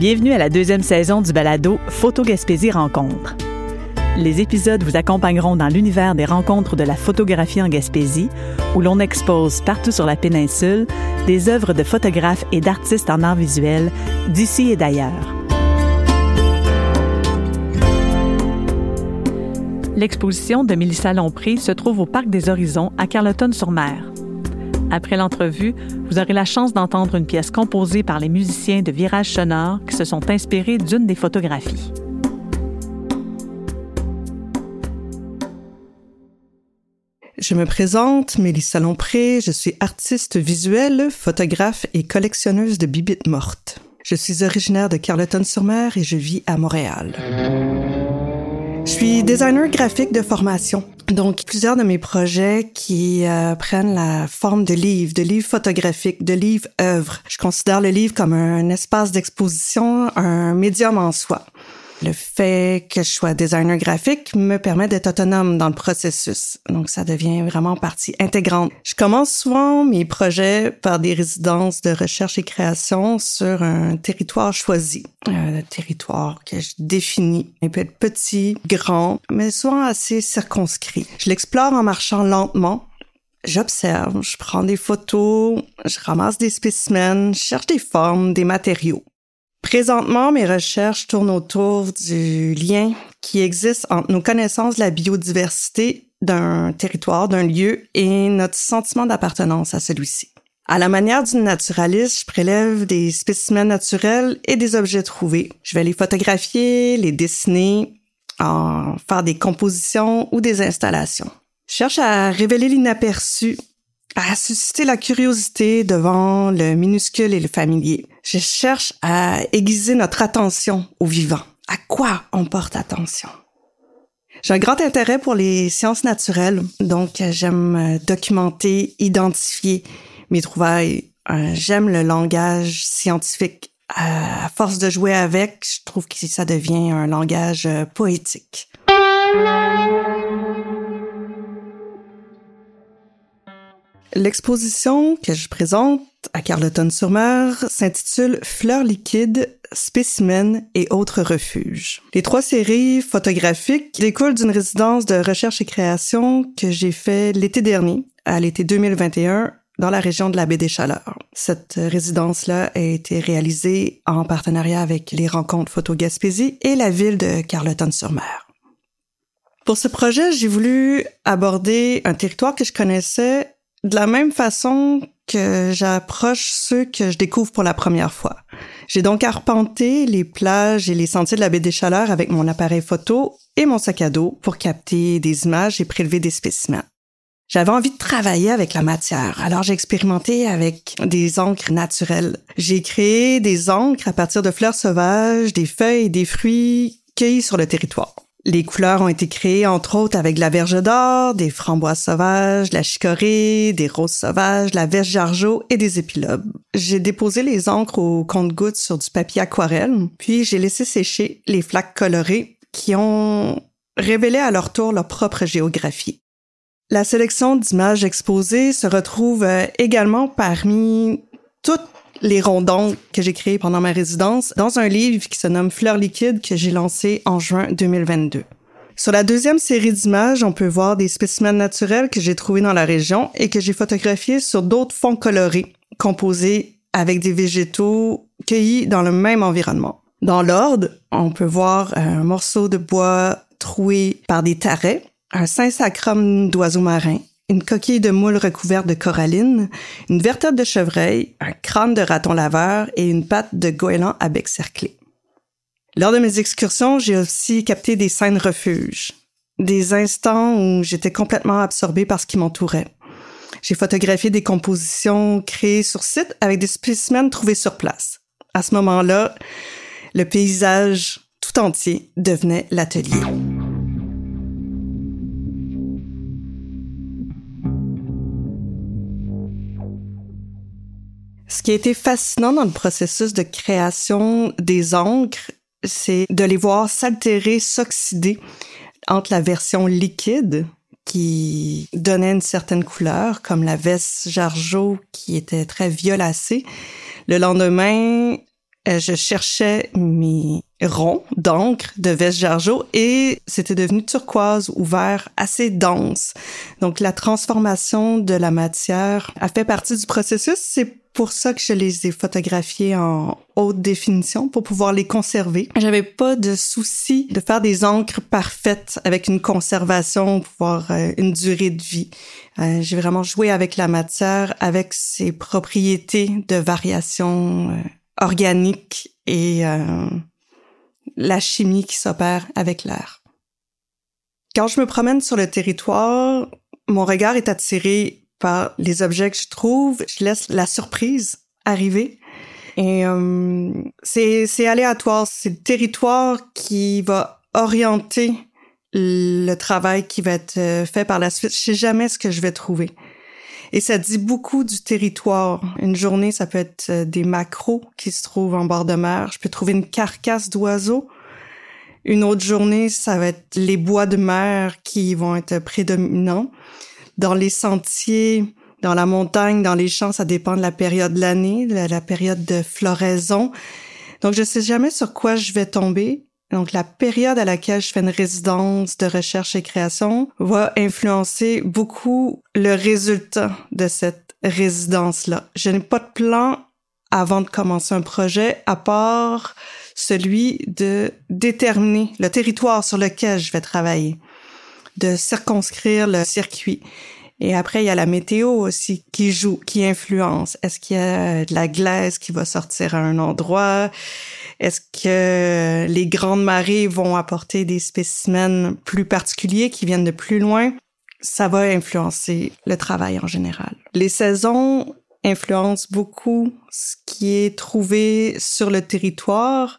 Bienvenue à la deuxième saison du balado Photo Gaspésie Rencontre. Les épisodes vous accompagneront dans l'univers des rencontres de la photographie en Gaspésie, où l'on expose partout sur la péninsule des œuvres de photographes et d'artistes en art visuel d'ici et d'ailleurs. L'exposition de Mélissa Lompré se trouve au Parc des Horizons à Carleton-sur-Mer. Après l'entrevue, vous aurez la chance d'entendre une pièce composée par les musiciens de Virage Sonore qui se sont inspirés d'une des photographies. Je me présente, Mélissa Lompré, je suis artiste visuelle, photographe et collectionneuse de bibites mortes. Je suis originaire de Carleton-sur-Mer et je vis à Montréal. Je suis designer graphique de formation. Donc, plusieurs de mes projets qui euh, prennent la forme de livres, de livres photographiques, de livres œuvres. Je considère le livre comme un espace d'exposition, un médium en soi. Le fait que je sois designer graphique me permet d'être autonome dans le processus. Donc, ça devient vraiment partie intégrante. Je commence souvent mes projets par des résidences de recherche et création sur un territoire choisi. Un territoire que je définis. Il peut être petit, grand, mais souvent assez circonscrit. Je l'explore en marchant lentement J'observe, je prends des photos, je ramasse des spécimens, je cherche des formes, des matériaux. Présentement, mes recherches tournent autour du lien qui existe entre nos connaissances de la biodiversité d'un territoire, d'un lieu et notre sentiment d'appartenance à celui-ci. À la manière d'une naturaliste, je prélève des spécimens naturels et des objets trouvés. Je vais les photographier, les dessiner, en faire des compositions ou des installations. Je cherche à révéler l'inaperçu à susciter la curiosité devant le minuscule et le familier. Je cherche à aiguiser notre attention au vivant. À quoi on porte attention? J'ai un grand intérêt pour les sciences naturelles, donc j'aime documenter, identifier mes trouvailles. Euh, j'aime le langage scientifique. À force de jouer avec, je trouve que ça devient un langage euh, poétique. L'exposition que je présente à Carleton-sur-Mer s'intitule Fleurs liquides, spécimens et autres refuges. Les trois séries photographiques découlent d'une résidence de recherche et création que j'ai fait l'été dernier, à l'été 2021, dans la région de la baie des Chaleurs. Cette résidence-là a été réalisée en partenariat avec les rencontres Photo Gaspésie et la ville de Carleton-sur-Mer. Pour ce projet, j'ai voulu aborder un territoire que je connaissais de la même façon que j'approche ceux que je découvre pour la première fois. J'ai donc arpenté les plages et les sentiers de la baie des Chaleurs avec mon appareil photo et mon sac à dos pour capter des images et prélever des spécimens. J'avais envie de travailler avec la matière, alors j'ai expérimenté avec des encres naturelles. J'ai créé des encres à partir de fleurs sauvages, des feuilles et des fruits cueillis sur le territoire. Les couleurs ont été créées entre autres avec de la verge d'or, des framboises sauvages, la chicorée, des roses sauvages, la verge jargeau et des épilobes. J'ai déposé les encres au compte-gouttes sur du papier aquarelle, puis j'ai laissé sécher les flaques colorées qui ont révélé à leur tour leur propre géographie. La sélection d'images exposées se retrouve euh, également parmi toutes les rondons que j'ai créés pendant ma résidence dans un livre qui se nomme Fleurs liquides que j'ai lancé en juin 2022. Sur la deuxième série d'images, on peut voir des spécimens naturels que j'ai trouvés dans la région et que j'ai photographiés sur d'autres fonds colorés, composés avec des végétaux cueillis dans le même environnement. Dans l'ordre, on peut voir un morceau de bois troué par des tarets, un Saint-Sacrum d'oiseaux marins, une coquille de moule recouverte de coralline, une vertèbre de chevreuil, un crâne de raton laveur et une patte de goéland à bec cerclé. Lors de mes excursions, j'ai aussi capté des scènes refuges, des instants où j'étais complètement absorbée par ce qui m'entourait. J'ai photographié des compositions créées sur site avec des spécimens trouvés sur place. À ce moment-là, le paysage tout entier devenait l'atelier. Ce qui a été fascinant dans le processus de création des encres, c'est de les voir s'altérer, s'oxyder entre la version liquide qui donnait une certaine couleur, comme la veste Jargeau qui était très violacée. Le lendemain, euh, je cherchais mes ronds d'encre de veste Jargeau et c'était devenu turquoise ou vert assez dense. Donc la transformation de la matière a fait partie du processus. Pour ça que je les ai photographiés en haute définition pour pouvoir les conserver. J'avais pas de souci de faire des encres parfaites avec une conservation pour avoir euh, une durée de vie. Euh, j'ai vraiment joué avec la matière, avec ses propriétés de variation euh, organique et la chimie qui s'opère avec l'air. Quand je me promène sur le territoire, mon regard est attiré par les objets que je trouve. Je laisse la surprise arriver. Et euh, c'est aléatoire. C'est le territoire qui va orienter le travail qui va être euh, fait par la suite. Je sais jamais ce que je vais trouver. Et ça dit beaucoup du territoire. Une journée, ça peut être euh, des macros qui se trouvent en bord de mer. Je peux trouver une carcasse d'oiseau. Une autre journée, ça va être les bois de mer qui vont être prédominants. Dans les sentiers, dans la montagne, dans les champs, ça dépend de la période de l'année, la, la période de floraison. Donc, je sais jamais sur quoi je vais tomber. Donc, la période à laquelle je fais une résidence de recherche et création va influencer beaucoup le résultat de cette résidence-là. Je n'ai pas de plan avant de commencer un projet, à part celui de déterminer le territoire sur lequel je vais travailler, de circonscrire le circuit. Et après, il y a la météo aussi qui joue, qui influence. Est-ce qu'il y a de la glace qui va sortir à un endroit? Est-ce que les grandes marées vont apporter des spécimens plus particuliers qui viennent de plus loin? Ça va influencer le travail en général. Les saisons influencent beaucoup ce qui est trouvé sur le territoire.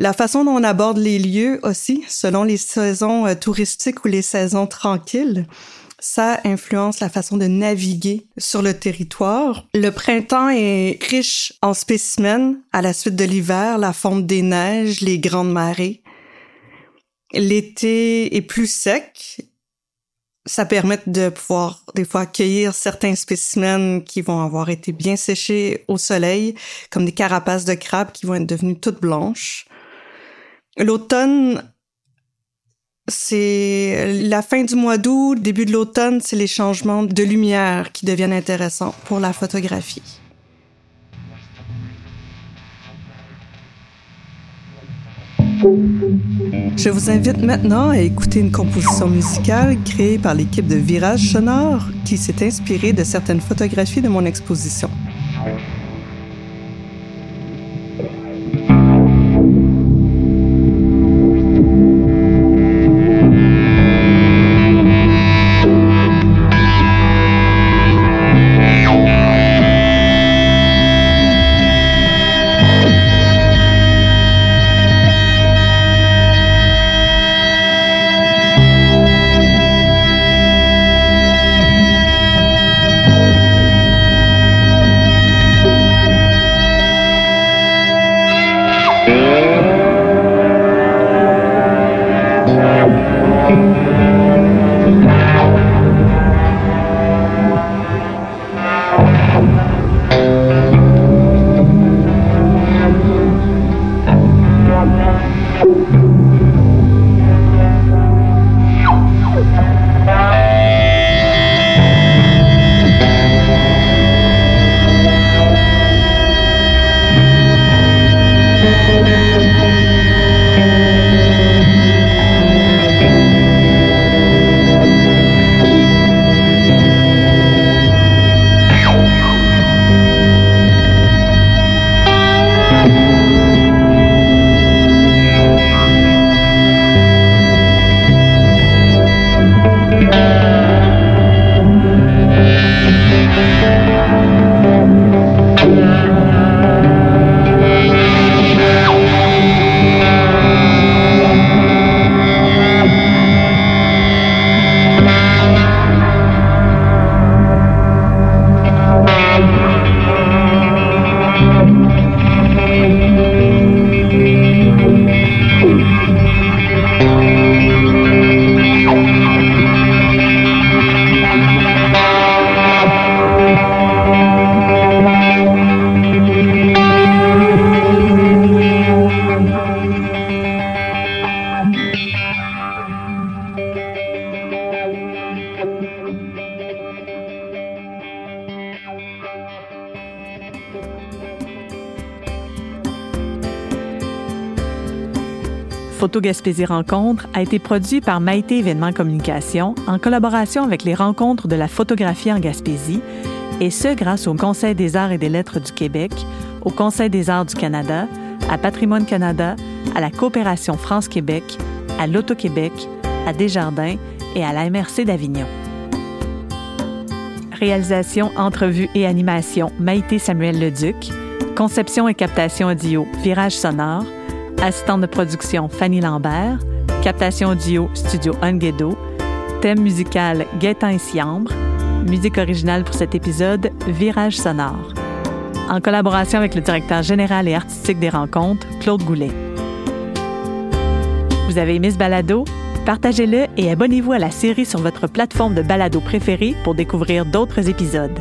La façon dont on aborde les lieux aussi, selon les saisons euh, touristiques ou les saisons tranquilles ça influence la façon de naviguer sur le territoire. Le printemps est riche en spécimens à la suite de l'hiver, la fonte des neiges, les grandes marées. L'été est plus sec. Ça permet de pouvoir des fois accueillir certains spécimens qui vont avoir été bien séchés au soleil, comme des carapaces de crabes qui vont être devenues toutes blanches. L'automne c'est la fin du mois d'août, début de l'automne, c'est les changements de lumière qui deviennent intéressants pour la photographie. Je vous invite maintenant à écouter une composition musicale créée par l'équipe de Virage Sonore qui s'est inspirée de certaines photographies de mon exposition. Photo Gaspésie Rencontre a été produit par Maïté Événements Communication en collaboration avec les rencontres de la photographie en Gaspésie, et ce grâce au Conseil des arts et des lettres du Québec, au Conseil des arts du Canada, à Patrimoine Canada, à la Coopération France-Québec, à l'Auto-Québec, à Desjardins et à la MRC d'Avignon. Réalisation, entrevue et animation Maïté Samuel Leduc. Conception et captation audio Virage sonore. Assistante de production Fanny Lambert. Captation audio Studio Unguedo. Thème musical Gaétan et Siambre. Musique originale pour cet épisode Virage sonore. En collaboration avec le directeur général et artistique des rencontres, Claude Goulet. Vous avez aimé ce balado? Partagez-le et abonnez-vous à la série sur votre plateforme de balado préférée pour découvrir d'autres épisodes.